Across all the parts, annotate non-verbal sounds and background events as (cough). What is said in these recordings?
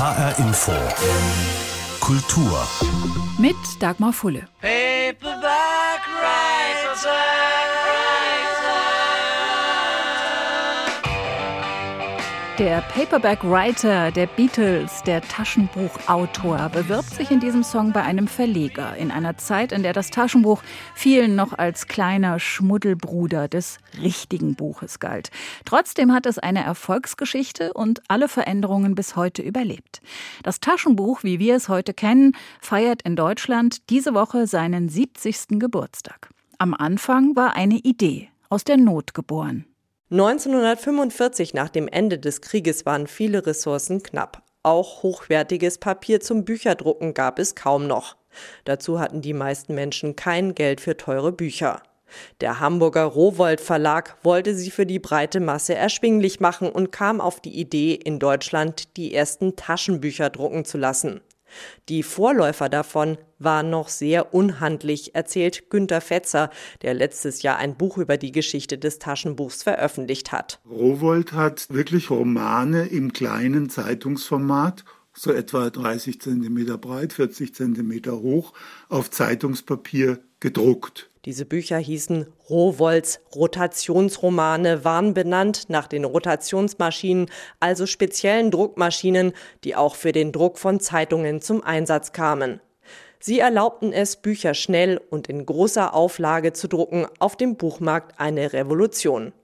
HR Info. Kultur. Mit Dagmar Fulle. Paperback Der Paperback Writer der Beatles, der Taschenbuchautor, bewirbt sich in diesem Song bei einem Verleger in einer Zeit, in der das Taschenbuch vielen noch als kleiner Schmuddelbruder des richtigen Buches galt. Trotzdem hat es eine Erfolgsgeschichte und alle Veränderungen bis heute überlebt. Das Taschenbuch, wie wir es heute kennen, feiert in Deutschland diese Woche seinen 70. Geburtstag. Am Anfang war eine Idee aus der Not geboren. 1945 nach dem Ende des Krieges waren viele Ressourcen knapp. Auch hochwertiges Papier zum Bücherdrucken gab es kaum noch. Dazu hatten die meisten Menschen kein Geld für teure Bücher. Der Hamburger Rowold Verlag wollte sie für die breite Masse erschwinglich machen und kam auf die Idee, in Deutschland die ersten Taschenbücher drucken zu lassen. Die Vorläufer davon waren noch sehr unhandlich, erzählt Günter Fetzer, der letztes Jahr ein Buch über die Geschichte des Taschenbuchs veröffentlicht hat. Rowold hat wirklich Romane im kleinen Zeitungsformat so etwa 30 Zentimeter breit, 40 Zentimeter hoch, auf Zeitungspapier gedruckt. Diese Bücher hießen Rohwolds Rotationsromane, waren benannt nach den Rotationsmaschinen, also speziellen Druckmaschinen, die auch für den Druck von Zeitungen zum Einsatz kamen. Sie erlaubten es, Bücher schnell und in großer Auflage zu drucken, auf dem Buchmarkt eine Revolution.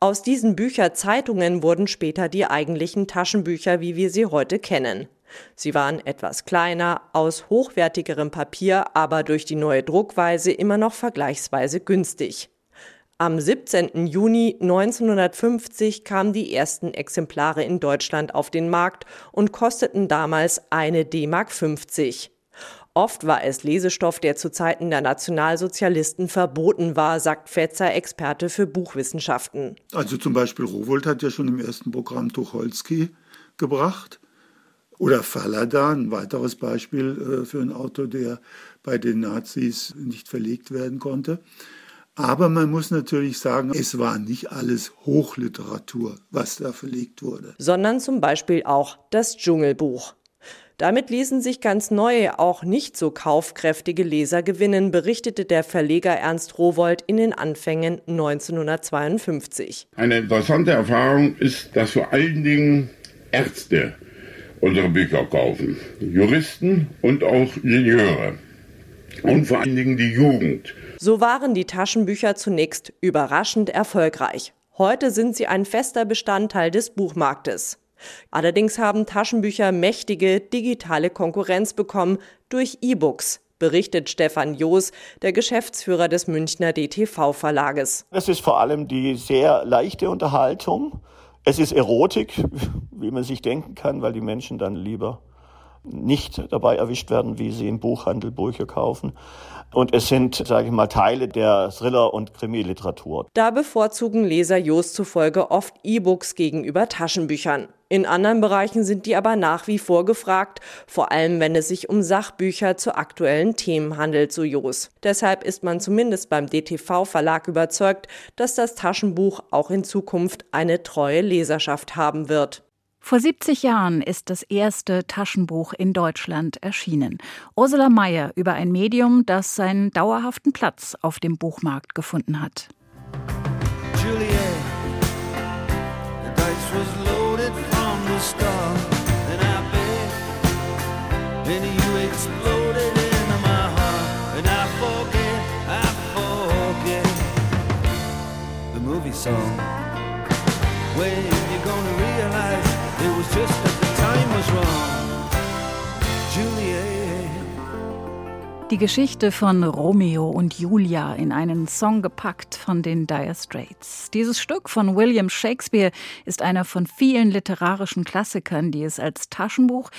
Aus diesen Bücherzeitungen wurden später die eigentlichen Taschenbücher, wie wir sie heute kennen. Sie waren etwas kleiner, aus hochwertigerem Papier, aber durch die neue Druckweise immer noch vergleichsweise günstig. Am 17. Juni 1950 kamen die ersten Exemplare in Deutschland auf den Markt und kosteten damals eine D-Mark 50. Oft war es Lesestoff, der zu Zeiten der Nationalsozialisten verboten war, sagt Fetzer, Experte für Buchwissenschaften. Also zum Beispiel Rowold hat ja schon im ersten Programm Tucholsky gebracht. Oder Fallada, ein weiteres Beispiel äh, für einen Autor, der bei den Nazis nicht verlegt werden konnte. Aber man muss natürlich sagen, es war nicht alles Hochliteratur, was da verlegt wurde. Sondern zum Beispiel auch das Dschungelbuch. Damit ließen sich ganz neue, auch nicht so kaufkräftige Leser gewinnen, berichtete der Verleger Ernst Rowold in den Anfängen 1952. Eine interessante Erfahrung ist, dass vor allen Dingen Ärzte unsere Bücher kaufen. Juristen und auch Ingenieure. Und vor allen Dingen die Jugend. So waren die Taschenbücher zunächst überraschend erfolgreich. Heute sind sie ein fester Bestandteil des Buchmarktes. Allerdings haben Taschenbücher mächtige digitale Konkurrenz bekommen durch E-Books, berichtet Stefan Joos, der Geschäftsführer des Münchner DTV Verlages. Es ist vor allem die sehr leichte Unterhaltung es ist Erotik, wie man sich denken kann, weil die Menschen dann lieber nicht dabei erwischt werden, wie sie im Buchhandel Bücher kaufen. Und es sind, sage ich mal, Teile der Thriller- und Krimiliteratur. Da bevorzugen Leser Jost zufolge oft E-Books gegenüber Taschenbüchern. In anderen Bereichen sind die aber nach wie vor gefragt, vor allem wenn es sich um Sachbücher zu aktuellen Themen handelt, so Jos. Deshalb ist man zumindest beim DTV Verlag überzeugt, dass das Taschenbuch auch in Zukunft eine treue Leserschaft haben wird. Vor 70 Jahren ist das erste Taschenbuch in Deutschland erschienen. Ursula Mayer über ein Medium, das seinen dauerhaften Platz auf dem Buchmarkt gefunden hat. Juliet, song. Die Geschichte von Romeo und Julia in einen Song gepackt von den Dire Straits. Dieses Stück von William Shakespeare ist einer von vielen literarischen Klassikern, die es als Taschenbuch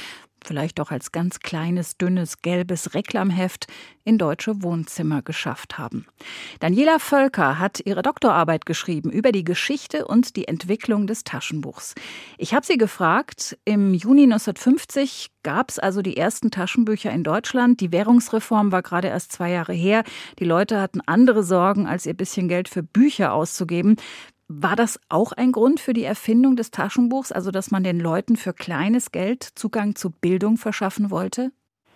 vielleicht auch als ganz kleines, dünnes, gelbes Reklamheft in deutsche Wohnzimmer geschafft haben. Daniela Völker hat ihre Doktorarbeit geschrieben über die Geschichte und die Entwicklung des Taschenbuchs. Ich habe sie gefragt, im Juni 1950 gab es also die ersten Taschenbücher in Deutschland. Die Währungsreform war gerade erst zwei Jahre her. Die Leute hatten andere Sorgen, als ihr bisschen Geld für Bücher auszugeben. War das auch ein Grund für die Erfindung des Taschenbuchs, also dass man den Leuten für kleines Geld Zugang zu Bildung verschaffen wollte?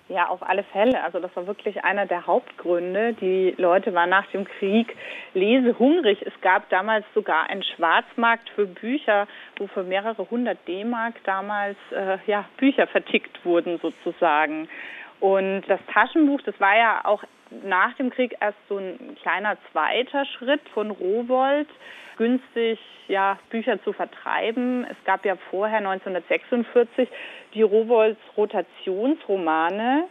Ja, auf alle Fälle. Also das war wirklich einer der Hauptgründe. Die Leute waren nach dem Krieg lesehungrig. Es gab damals sogar einen Schwarzmarkt für Bücher, wo für mehrere hundert D-Mark damals äh, ja, Bücher vertickt wurden sozusagen. Und das Taschenbuch, das war ja auch nach dem Krieg erst so ein kleiner zweiter Schritt von Rowold, günstig ja, Bücher zu vertreiben. Es gab ja vorher 1946 die Robolds Rotationsromane,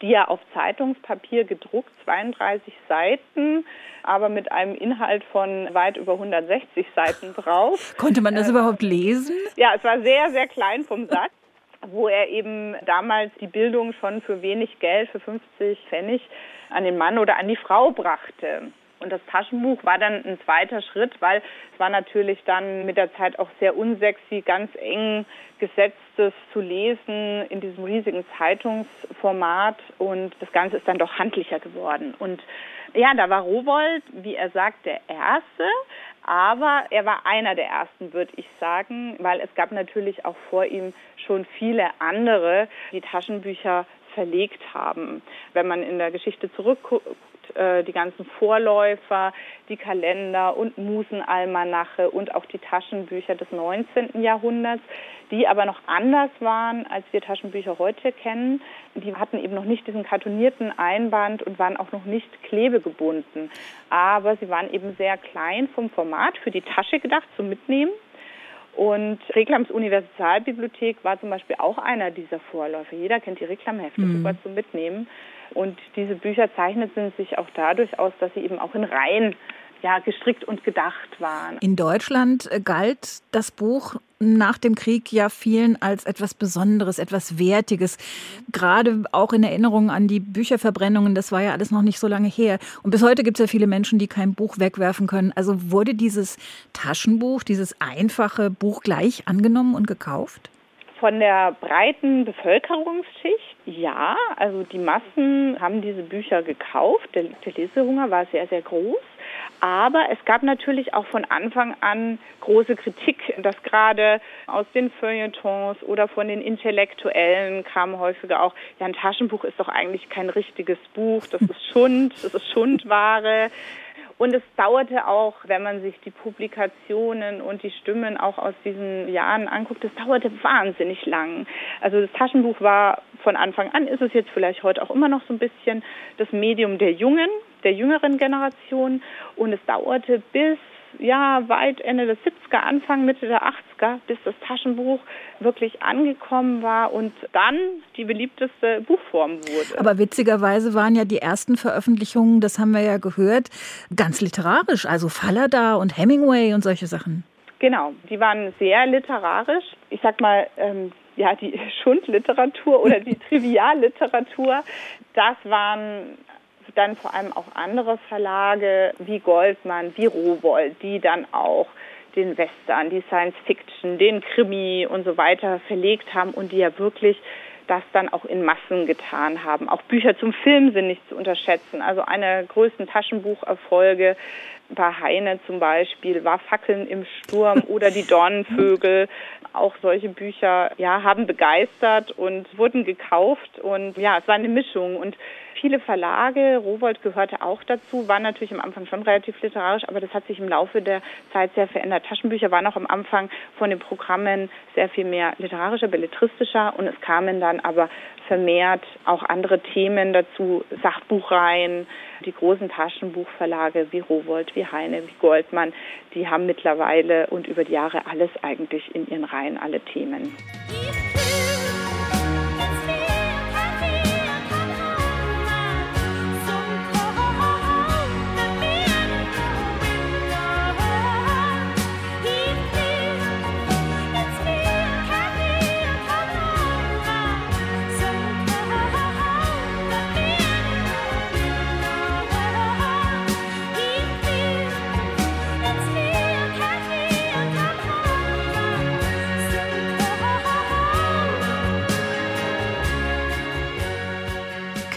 die ja auf Zeitungspapier gedruckt, 32 Seiten, aber mit einem Inhalt von weit über 160 Seiten drauf. Konnte man das äh, überhaupt lesen? Ja, es war sehr, sehr klein vom Satz wo er eben damals die Bildung schon für wenig Geld, für 50 Pfennig, an den Mann oder an die Frau brachte. Und das Taschenbuch war dann ein zweiter Schritt, weil es war natürlich dann mit der Zeit auch sehr unsexy, ganz eng gesetztes zu lesen in diesem riesigen Zeitungsformat. Und das Ganze ist dann doch handlicher geworden. Und ja, da war Rowold, wie er sagt, der Erste. Aber er war einer der ersten, würde ich sagen, weil es gab natürlich auch vor ihm schon viele andere, die Taschenbücher verlegt haben. Wenn man in der Geschichte zurückguckt, äh, die ganzen Vorläufer, die Kalender und Musenalmanache und auch die Taschenbücher des 19. Jahrhunderts, die aber noch anders waren, als wir Taschenbücher heute kennen. Die hatten eben noch nicht diesen kartonierten Einband und waren auch noch nicht klebegebunden. Aber sie waren eben sehr klein vom Format, für die Tasche gedacht, zum Mitnehmen. Und Reklams Universalbibliothek war zum Beispiel auch einer dieser Vorläufe. Jeder kennt die Reklamhefte, mhm. super zum Mitnehmen. Und diese Bücher zeichneten sich auch dadurch aus, dass sie eben auch in Reihen ja, gestrickt und gedacht waren. In Deutschland äh, galt das Buch nach dem Krieg ja vielen als etwas Besonderes, etwas Wertiges. Gerade auch in Erinnerung an die Bücherverbrennungen, das war ja alles noch nicht so lange her. Und bis heute gibt es ja viele Menschen, die kein Buch wegwerfen können. Also wurde dieses Taschenbuch, dieses einfache Buch gleich angenommen und gekauft? Von der breiten Bevölkerungsschicht, ja. Also die Massen haben diese Bücher gekauft. Der, der Lesehunger war sehr, sehr groß. Aber es gab natürlich auch von Anfang an große Kritik, dass gerade aus den Feuilletons oder von den Intellektuellen kam häufiger auch, ja, ein Taschenbuch ist doch eigentlich kein richtiges Buch, das ist Schund, das ist Schundware. Und es dauerte auch, wenn man sich die Publikationen und die Stimmen auch aus diesen Jahren anguckt, es dauerte wahnsinnig lang. Also das Taschenbuch war von Anfang an, ist es jetzt vielleicht heute auch immer noch so ein bisschen das Medium der Jungen, der jüngeren Generation. Und es dauerte bis ja, weit Ende der 70er, Anfang, Mitte der 80er, bis das Taschenbuch wirklich angekommen war und dann die beliebteste Buchform wurde. Aber witzigerweise waren ja die ersten Veröffentlichungen, das haben wir ja gehört, ganz literarisch, also Fallada und Hemingway und solche Sachen. Genau, die waren sehr literarisch. Ich sag mal, ähm, ja, die (laughs) Schundliteratur oder die Trivialliteratur, das waren dann vor allem auch andere Verlage wie Goldmann, wie Rowold, die dann auch den Western, die Science Fiction, den Krimi und so weiter verlegt haben und die ja wirklich das dann auch in Massen getan haben. Auch Bücher zum Film sind nicht zu unterschätzen. Also einer der größten Taschenbucherfolge bei Heine zum Beispiel war Fackeln im Sturm (laughs) oder die Dornenvögel. Auch solche Bücher ja, haben begeistert und wurden gekauft. Und ja, es war eine Mischung. Und viele Verlage, Rowold gehörte auch dazu, waren natürlich am Anfang schon relativ literarisch, aber das hat sich im Laufe der Zeit sehr verändert. Taschenbücher waren auch am Anfang von den Programmen sehr viel mehr literarischer, belletristischer und es kamen dann aber vermehrt auch andere Themen dazu, Sachbuchreihen, die großen Taschenbuchverlage wie Rowold, wie Heine, wie Goldmann, die haben mittlerweile und über die Jahre alles eigentlich in ihren Reihen, alle Themen.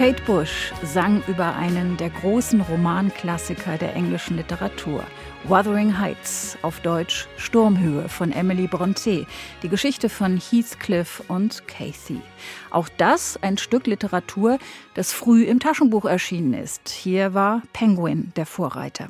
Kate Bush sang über einen der großen Romanklassiker der englischen Literatur. Wuthering Heights, auf Deutsch Sturmhöhe von Emily Brontë, die Geschichte von Heathcliff und Cathy. Auch das ein Stück Literatur, das früh im Taschenbuch erschienen ist. Hier war Penguin der Vorreiter.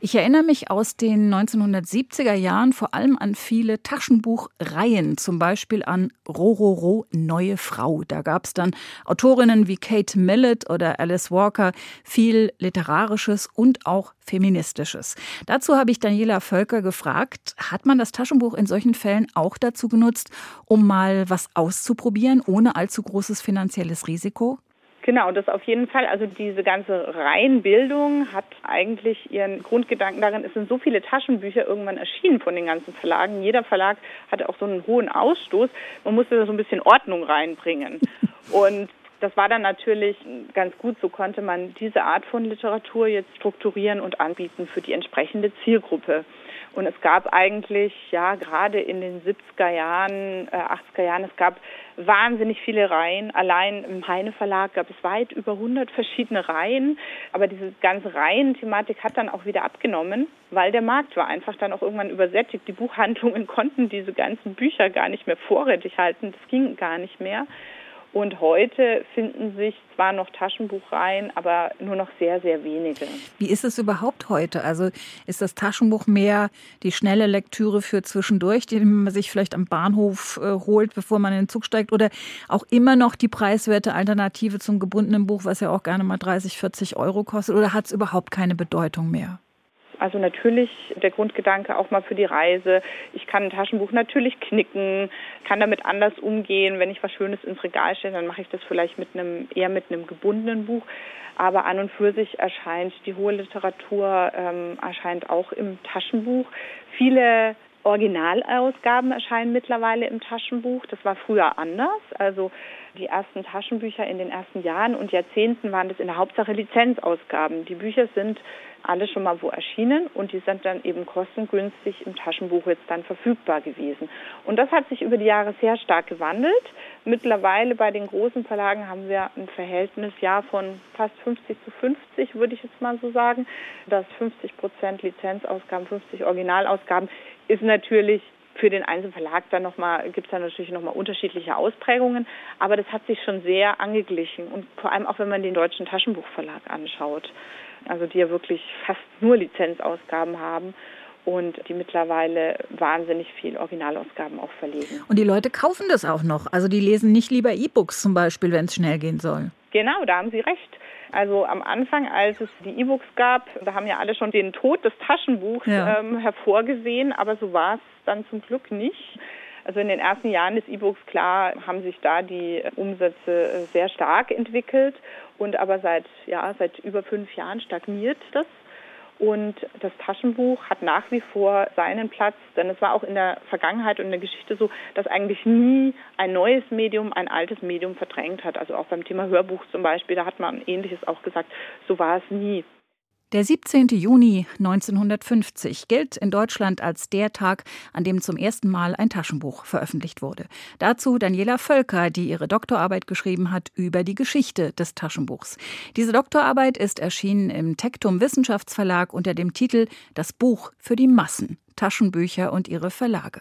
Ich erinnere mich aus den 1970er Jahren vor allem an viele Taschenbuchreihen, zum Beispiel an Rororo Neue Frau. Da gab es dann Autorinnen wie Kate Millett oder Alice Walker, viel Literarisches und auch Feministisches. Dazu habe ich Daniela Völker gefragt, hat man das Taschenbuch in solchen Fällen auch dazu genutzt, um mal was auszuprobieren, ohne allzu großes finanzielles Risiko? Genau, das auf jeden Fall. Also diese ganze Reihenbildung hat eigentlich ihren Grundgedanken darin, es sind so viele Taschenbücher irgendwann erschienen von den ganzen Verlagen. Jeder Verlag hatte auch so einen hohen Ausstoß. Man musste da so ein bisschen Ordnung reinbringen. (laughs) Und das war dann natürlich ganz gut. So konnte man diese Art von Literatur jetzt strukturieren und anbieten für die entsprechende Zielgruppe. Und es gab eigentlich, ja, gerade in den 70er Jahren, äh, 80er Jahren, es gab wahnsinnig viele Reihen. Allein im Heine Verlag gab es weit über 100 verschiedene Reihen. Aber diese ganze Reihenthematik hat dann auch wieder abgenommen, weil der Markt war einfach dann auch irgendwann übersättigt. Die Buchhandlungen (laughs) konnten diese ganzen Bücher gar nicht mehr vorrätig halten. Das ging gar nicht mehr. Und heute finden sich zwar noch Taschenbuchreihen, aber nur noch sehr, sehr wenige. Wie ist es überhaupt heute? Also ist das Taschenbuch mehr die schnelle Lektüre für zwischendurch, die man sich vielleicht am Bahnhof äh, holt, bevor man in den Zug steigt? Oder auch immer noch die preiswerte Alternative zum gebundenen Buch, was ja auch gerne mal 30, 40 Euro kostet? Oder hat es überhaupt keine Bedeutung mehr? Also natürlich der Grundgedanke auch mal für die Reise. Ich kann ein Taschenbuch natürlich knicken, kann damit anders umgehen. Wenn ich was Schönes ins Regal stelle, dann mache ich das vielleicht mit einem eher mit einem gebundenen Buch. Aber an und für sich erscheint die hohe Literatur ähm, erscheint auch im Taschenbuch. Viele Originalausgaben erscheinen mittlerweile im Taschenbuch. Das war früher anders. Also die ersten Taschenbücher in den ersten Jahren und Jahrzehnten waren das in der Hauptsache Lizenzausgaben. Die Bücher sind alle schon mal wo erschienen und die sind dann eben kostengünstig im Taschenbuch jetzt dann verfügbar gewesen. Und das hat sich über die Jahre sehr stark gewandelt. Mittlerweile bei den großen Verlagen haben wir ein Verhältnis ja von fast 50 zu 50, würde ich jetzt mal so sagen. Das 50 Prozent Lizenzausgaben, 50 Originalausgaben ist natürlich für den Einzelverlag dann nochmal, gibt es da natürlich nochmal unterschiedliche Ausprägungen, aber das hat sich schon sehr angeglichen und vor allem auch wenn man den deutschen Taschenbuchverlag anschaut also die ja wirklich fast nur Lizenzausgaben haben und die mittlerweile wahnsinnig viel Originalausgaben auch verlegen. Und die Leute kaufen das auch noch. Also die lesen nicht lieber E-Books zum Beispiel, wenn es schnell gehen soll. Genau, da haben Sie recht. Also am Anfang, als es die E-Books gab, da haben ja alle schon den Tod des Taschenbuchs ja. ähm, hervorgesehen, aber so war es dann zum Glück nicht. Also in den ersten Jahren des E-Books, klar, haben sich da die Umsätze äh, sehr stark entwickelt und aber seit, ja, seit über fünf Jahren stagniert das. Und das Taschenbuch hat nach wie vor seinen Platz, denn es war auch in der Vergangenheit und in der Geschichte so, dass eigentlich nie ein neues Medium ein altes Medium verdrängt hat. Also auch beim Thema Hörbuch zum Beispiel, da hat man Ähnliches auch gesagt, so war es nie. Der 17. Juni 1950 gilt in Deutschland als der Tag, an dem zum ersten Mal ein Taschenbuch veröffentlicht wurde. Dazu Daniela Völker, die ihre Doktorarbeit geschrieben hat über die Geschichte des Taschenbuchs. Diese Doktorarbeit ist erschienen im Tektum Wissenschaftsverlag unter dem Titel Das Buch für die Massen, Taschenbücher und ihre Verlage.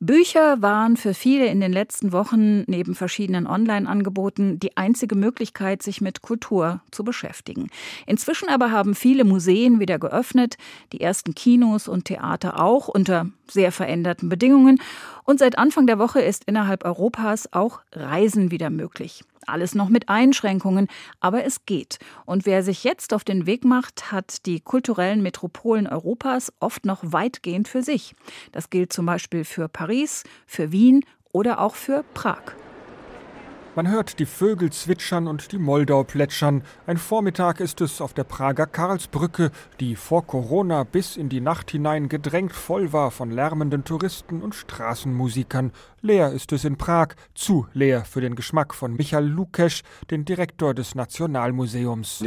Bücher waren für viele in den letzten Wochen neben verschiedenen Online-Angeboten die einzige Möglichkeit, sich mit Kultur zu beschäftigen. Inzwischen aber haben viele Museen wieder geöffnet, die ersten Kinos und Theater auch unter sehr veränderten Bedingungen. Und seit Anfang der Woche ist innerhalb Europas auch Reisen wieder möglich. Alles noch mit Einschränkungen, aber es geht. Und wer sich jetzt auf den Weg macht, hat die kulturellen Metropolen Europas oft noch weitgehend für sich. Das gilt zum Beispiel für Paris, für Wien oder auch für Prag. Man hört die Vögel zwitschern und die Moldau plätschern. Ein Vormittag ist es auf der Prager Karlsbrücke, die vor Corona bis in die Nacht hinein gedrängt voll war von lärmenden Touristen und Straßenmusikern. Leer ist es in Prag, zu leer für den Geschmack von Michael Lukesch, den Direktor des Nationalmuseums.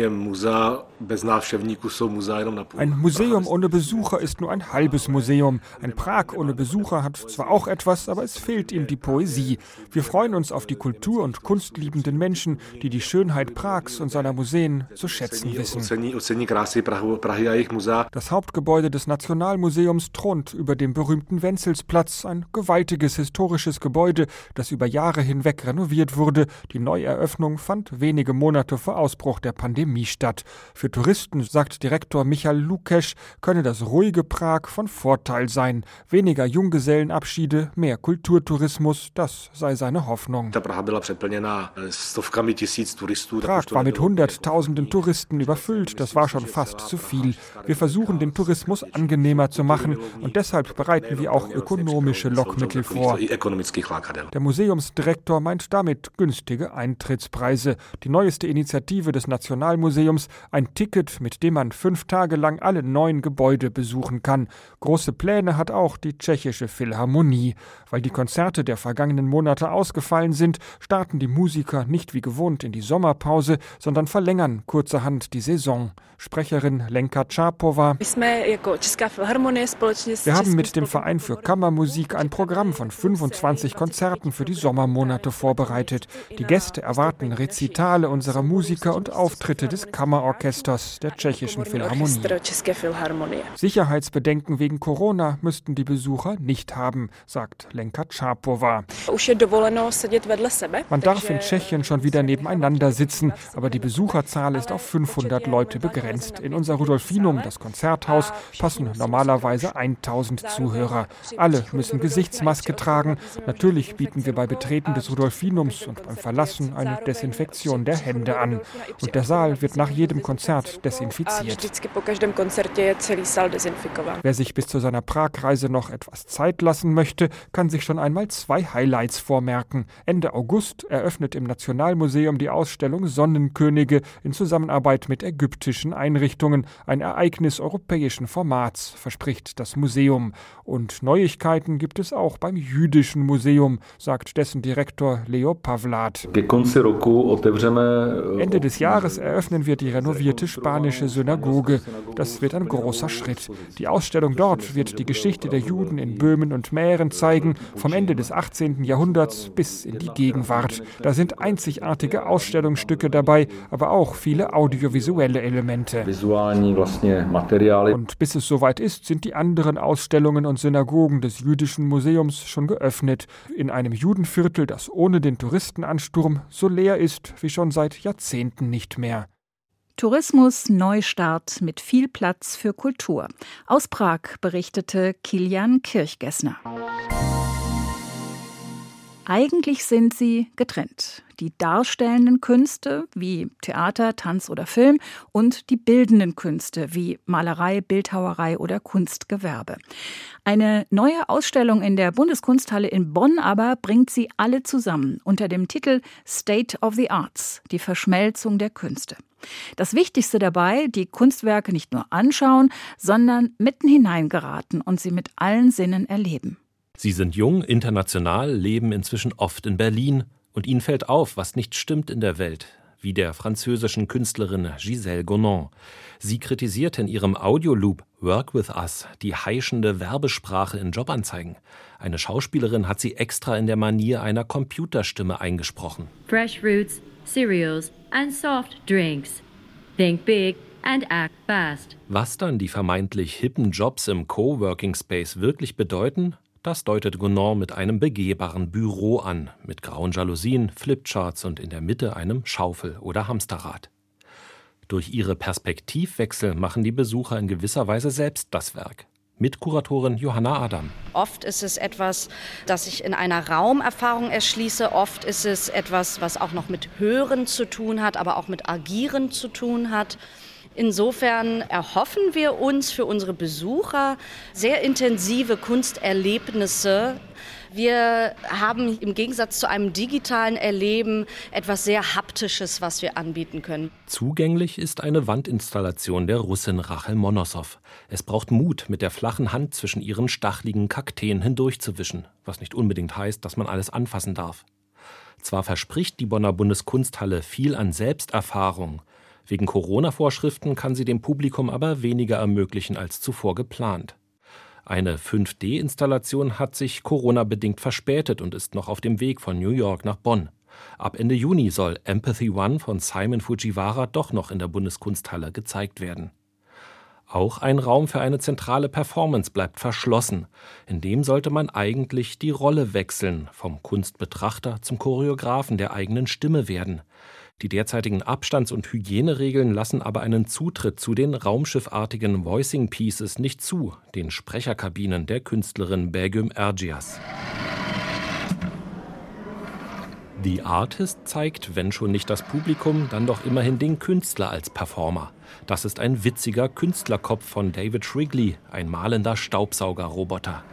Ein Museum ohne Besucher ist nur ein halbes Museum. Ein Prag ohne Besucher hat zwar auch etwas, aber es fehlt ihm die Poesie. Wir freuen uns auf die Kultur und kunstliebenden Menschen, die die Schönheit Prags und seiner Museen zu schätzen wissen. Das Hauptgebäude des Nationalmuseums thront über dem berühmten Wenzelsplatz, ein gewaltiges historisches Gebäude, das über Jahre hinweg renoviert wurde. Die Neueröffnung fand wenige Monate vor Ausbruch der Pandemie statt. Für Touristen, sagt Direktor Michael Lukesch, könne das ruhige Prag von Vorteil sein. Weniger Junggesellenabschiede, mehr Kulturtourismus, das sei seine Hoffnung. Prag war mit Hunderttausenden Touristen überfüllt, das war schon fast zu viel. Wir versuchen den Tourismus angenehmer zu machen und deshalb bereiten wir auch ökonomische Lockmittel vor. Der Museumsdirektor meint damit günstige Eintrittspreise. Die neueste Initiative des Nationalmuseums, ein Ticket, mit dem man fünf Tage lang alle neun Gebäude besuchen kann. Große Pläne hat auch die tschechische Philharmonie. Weil die Konzerte der vergangenen Monate ausgefallen sind, starten die Musiker nicht wie gewohnt in die Sommerpause, sondern verlängern kurzerhand die Saison. Sprecherin Lenka Czapova. Wir haben mit dem Verein für Kammermusik ein Programm von 25 Konzerten für die Sommermonate vorbereitet. Die Gäste erwarten Rezitale unserer Musiker und Auftritte des Kammerorchesters der tschechischen Philharmonie. Sicherheitsbedenken wegen Corona müssten die Besucher nicht haben, sagt Lenka Czapova. Man darf in Tschechien schon wieder nebeneinander sitzen, aber die Besucherzahl ist auf 500 Leute begrenzt. In unser Rudolfinum, das Konzerthaus, passen normalerweise 1000 Zuhörer. Alle müssen Gesichtsmaske tragen. Natürlich bieten wir bei Betreten des Rudolfinums und beim Verlassen eine Desinfektion der Hände an. Und der Saal wird nach jedem Konzert desinfiziert. Wer sich bis zu seiner Pragreise noch etwas Zeit lassen möchte, kann sich schon einmal zwei Highlights vormerken. Ende August eröffnet im Nationalmuseum die Ausstellung Sonnenkönige in Zusammenarbeit mit ägyptischen Einrichtungen, ein Ereignis europäischen Formats, verspricht das Museum. Und Neuigkeiten gibt es auch beim Jüdischen Museum, sagt dessen Direktor Leo Pavlat. Ende des Jahres eröffnen wir die renovierte spanische Synagoge. Das wird ein großer Schritt. Die Ausstellung dort wird die Geschichte der Juden in Böhmen und Mähren zeigen, vom Ende des 18. Jahrhunderts bis in die Gegenwart. Da sind einzigartige Ausstellungsstücke dabei, aber auch viele audiovisuelle Elemente. Und bis es soweit ist, sind die anderen Ausstellungen und Synagogen des Jüdischen Museums schon geöffnet. In einem Judenviertel, das ohne den Touristenansturm so leer ist wie schon seit Jahrzehnten nicht mehr. Tourismus Neustart mit viel Platz für Kultur. Aus Prag berichtete Kilian Kirchgessner. Eigentlich sind sie getrennt. Die darstellenden Künste wie Theater, Tanz oder Film und die bildenden Künste wie Malerei, Bildhauerei oder Kunstgewerbe. Eine neue Ausstellung in der Bundeskunsthalle in Bonn aber bringt sie alle zusammen unter dem Titel State of the Arts, die Verschmelzung der Künste. Das Wichtigste dabei, die Kunstwerke nicht nur anschauen, sondern mitten hineingeraten und sie mit allen Sinnen erleben. Sie sind jung, international, leben inzwischen oft in Berlin und ihnen fällt auf, was nicht stimmt in der Welt, wie der französischen Künstlerin Gisèle Gonon. Sie kritisiert in ihrem Audioloop Work with Us die heischende Werbesprache in Jobanzeigen. Eine Schauspielerin hat sie extra in der Manier einer Computerstimme eingesprochen. Fresh Roots Cereals and Soft Drinks. Think big and act fast. Was dann die vermeintlich hippen Jobs im Coworking Space wirklich bedeuten, das deutet Gounod mit einem begehbaren Büro an, mit grauen Jalousien, Flipcharts und in der Mitte einem Schaufel- oder Hamsterrad. Durch ihre Perspektivwechsel machen die Besucher in gewisser Weise selbst das Werk. Mitkuratorin Johanna Adam. Oft ist es etwas, das ich in einer Raumerfahrung erschließe. Oft ist es etwas, was auch noch mit Hören zu tun hat, aber auch mit Agieren zu tun hat. Insofern erhoffen wir uns für unsere Besucher sehr intensive Kunsterlebnisse. Wir haben im Gegensatz zu einem digitalen Erleben etwas sehr Haptisches, was wir anbieten können. Zugänglich ist eine Wandinstallation der Russin Rachel Monossow. Es braucht Mut, mit der flachen Hand zwischen ihren stachligen Kakteen hindurchzuwischen, was nicht unbedingt heißt, dass man alles anfassen darf. Zwar verspricht die Bonner Bundeskunsthalle viel an Selbsterfahrung, wegen Corona-Vorschriften kann sie dem Publikum aber weniger ermöglichen als zuvor geplant. Eine 5D-Installation hat sich Corona-bedingt verspätet und ist noch auf dem Weg von New York nach Bonn. Ab Ende Juni soll Empathy One von Simon Fujiwara doch noch in der Bundeskunsthalle gezeigt werden. Auch ein Raum für eine zentrale Performance bleibt verschlossen. In dem sollte man eigentlich die Rolle wechseln, vom Kunstbetrachter zum Choreografen der eigenen Stimme werden. Die derzeitigen Abstands- und Hygieneregeln lassen aber einen Zutritt zu den raumschiffartigen Voicing Pieces nicht zu, den Sprecherkabinen der Künstlerin Begüm Ergias. The Artist zeigt, wenn schon nicht das Publikum, dann doch immerhin den Künstler als Performer. Das ist ein witziger Künstlerkopf von David Shrigley, ein malender Staubsaugerroboter.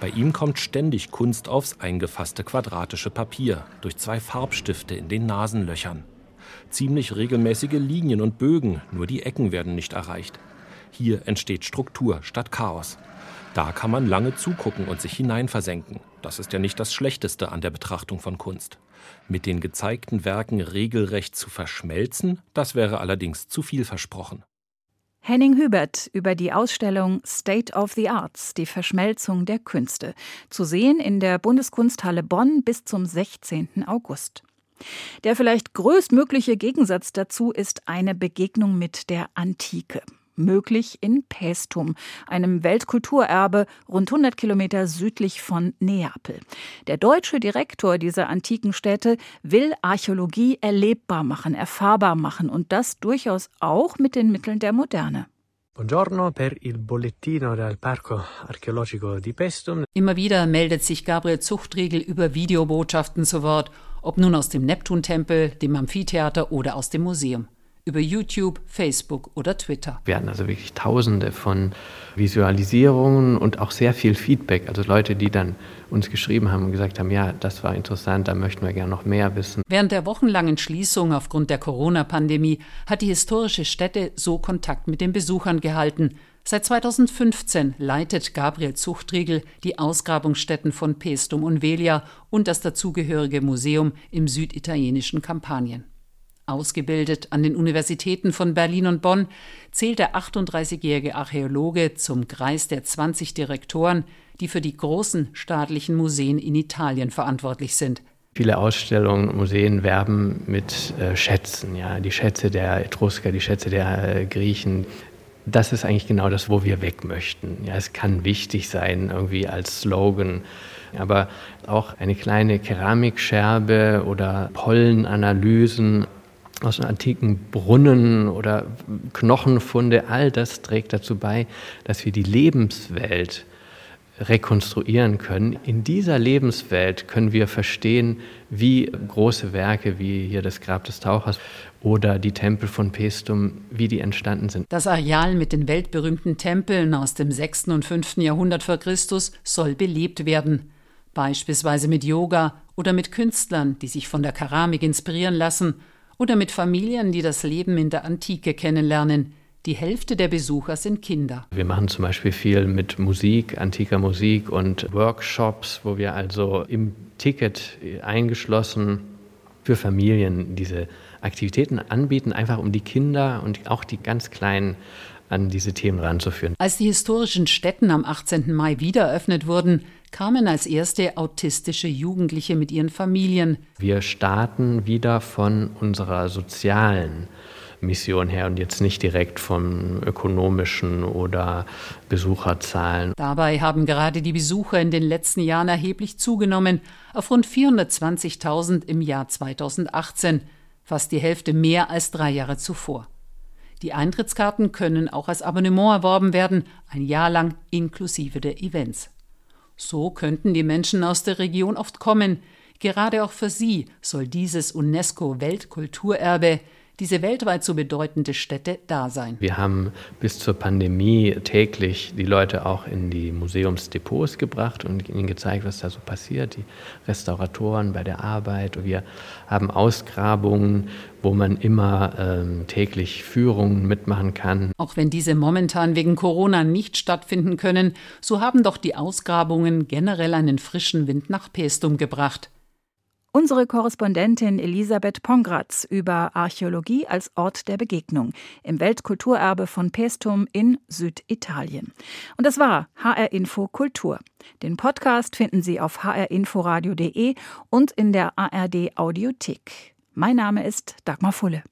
Bei ihm kommt ständig Kunst aufs eingefasste quadratische Papier, durch zwei Farbstifte in den Nasenlöchern. Ziemlich regelmäßige Linien und Bögen, nur die Ecken werden nicht erreicht. Hier entsteht Struktur statt Chaos. Da kann man lange zugucken und sich hineinversenken. Das ist ja nicht das Schlechteste an der Betrachtung von Kunst. Mit den gezeigten Werken regelrecht zu verschmelzen, das wäre allerdings zu viel versprochen. Henning Hubert über die Ausstellung State of the Arts, die Verschmelzung der Künste, zu sehen in der Bundeskunsthalle Bonn bis zum 16. August. Der vielleicht größtmögliche Gegensatz dazu ist eine Begegnung mit der Antike möglich in Paestum, einem Weltkulturerbe rund 100 Kilometer südlich von Neapel. Der deutsche Direktor dieser antiken Städte will Archäologie erlebbar machen, erfahrbar machen und das durchaus auch mit den Mitteln der Moderne. Buongiorno per il bollettino del Parco Archeologico di Pestum. Immer wieder meldet sich Gabriel Zuchtriegel über Videobotschaften zu Wort, ob nun aus dem Neptuntempel, dem Amphitheater oder aus dem Museum über YouTube, Facebook oder Twitter. Wir hatten also wirklich tausende von Visualisierungen und auch sehr viel Feedback. Also Leute, die dann uns geschrieben haben und gesagt haben, ja, das war interessant, da möchten wir gerne noch mehr wissen. Während der wochenlangen Schließung aufgrund der Corona-Pandemie hat die historische Stätte so Kontakt mit den Besuchern gehalten. Seit 2015 leitet Gabriel Zuchtriegel die Ausgrabungsstätten von Pestum und Velia und das dazugehörige Museum im süditalienischen Kampanien. Ausgebildet an den Universitäten von Berlin und Bonn, zählt der 38-jährige Archäologe zum Kreis der 20 Direktoren, die für die großen staatlichen Museen in Italien verantwortlich sind. Viele Ausstellungen und Museen werben mit äh, Schätzen, ja, die Schätze der Etrusker, die Schätze der äh, Griechen. Das ist eigentlich genau das, wo wir weg möchten. Ja, es kann wichtig sein, irgendwie als Slogan aber auch eine kleine Keramikscherbe oder Pollenanalysen aus antiken Brunnen oder Knochenfunde, all das trägt dazu bei, dass wir die Lebenswelt rekonstruieren können. In dieser Lebenswelt können wir verstehen, wie große Werke wie hier das Grab des Tauchers oder die Tempel von Pestum, wie die entstanden sind. Das Areal mit den weltberühmten Tempeln aus dem 6. und 5. Jahrhundert vor Christus soll belebt werden, beispielsweise mit Yoga oder mit Künstlern, die sich von der Keramik inspirieren lassen oder mit Familien, die das Leben in der Antike kennenlernen. Die Hälfte der Besucher sind Kinder. Wir machen zum Beispiel viel mit Musik, antiker Musik und Workshops, wo wir also im Ticket eingeschlossen für Familien diese Aktivitäten anbieten, einfach um die Kinder und auch die ganz Kleinen an diese Themen ranzuführen. Als die historischen Stätten am 18. Mai wieder eröffnet wurden, kamen als erste autistische Jugendliche mit ihren Familien. Wir starten wieder von unserer sozialen Mission her und jetzt nicht direkt vom ökonomischen oder Besucherzahlen. Dabei haben gerade die Besucher in den letzten Jahren erheblich zugenommen, auf rund 420.000 im Jahr 2018, fast die Hälfte mehr als drei Jahre zuvor. Die Eintrittskarten können auch als Abonnement erworben werden, ein Jahr lang inklusive der Events. So könnten die Menschen aus der Region oft kommen. Gerade auch für sie soll dieses UNESCO-Weltkulturerbe diese weltweit so bedeutende Stätte da sein. Wir haben bis zur Pandemie täglich die Leute auch in die Museumsdepots gebracht und ihnen gezeigt, was da so passiert, die Restauratoren bei der Arbeit. Wir haben Ausgrabungen, wo man immer ähm, täglich Führungen mitmachen kann. Auch wenn diese momentan wegen Corona nicht stattfinden können, so haben doch die Ausgrabungen generell einen frischen Wind nach Pestum gebracht. Unsere Korrespondentin Elisabeth Pongratz über Archäologie als Ort der Begegnung im Weltkulturerbe von Pestum in Süditalien. Und das war HR Info Kultur. Den Podcast finden Sie auf hrinforadio.de und in der ARD Audiothek. Mein Name ist Dagmar Fulle.